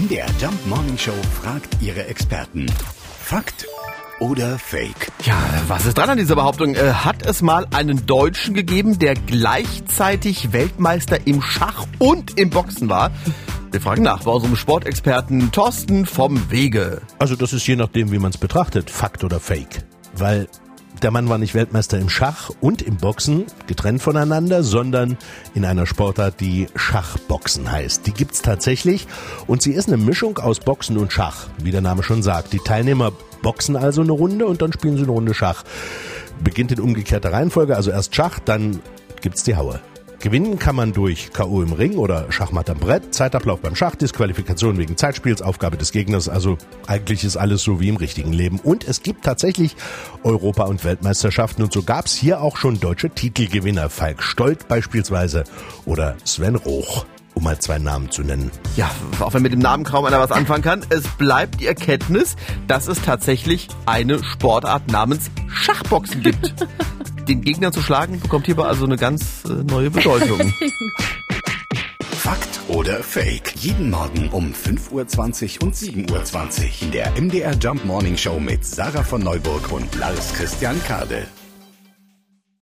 MDR Jump Morning Show fragt ihre Experten. Fakt oder Fake? Ja, was ist dran an dieser Behauptung? Äh, Hat es mal einen Deutschen gegeben, der gleichzeitig Weltmeister im Schach und im Boxen war? Wir fragen nach bei unserem Sportexperten Thorsten vom Wege. Also das ist je nachdem, wie man es betrachtet, Fakt oder Fake. Weil der Mann war nicht Weltmeister im Schach und im Boxen, getrennt voneinander, sondern in einer Sportart, die Schachboxen heißt. Die gibt's tatsächlich und sie ist eine Mischung aus Boxen und Schach, wie der Name schon sagt. Die Teilnehmer boxen also eine Runde und dann spielen sie eine Runde Schach. Beginnt in umgekehrter Reihenfolge, also erst Schach, dann gibt's die Haue. Gewinnen kann man durch K.O. im Ring oder Schachmatt am Brett, Zeitablauf beim Schach, Disqualifikation wegen Zeitspiels, Aufgabe des Gegners. Also eigentlich ist alles so wie im richtigen Leben. Und es gibt tatsächlich Europa- und Weltmeisterschaften und so gab's hier auch schon deutsche Titelgewinner. Falk Stolt beispielsweise oder Sven Roch um mal zwei Namen zu nennen. Ja, auch wenn mit dem Namen kaum einer was anfangen kann, es bleibt die Erkenntnis, dass es tatsächlich eine Sportart namens Schachboxen gibt. Den Gegner zu schlagen bekommt hierbei also eine ganz äh, neue Bedeutung. Fakt oder Fake? Jeden Morgen um 5.20 Uhr und 7.20 Uhr in der MDR Jump Morning Show mit Sarah von Neuburg und Lars Christian Kade.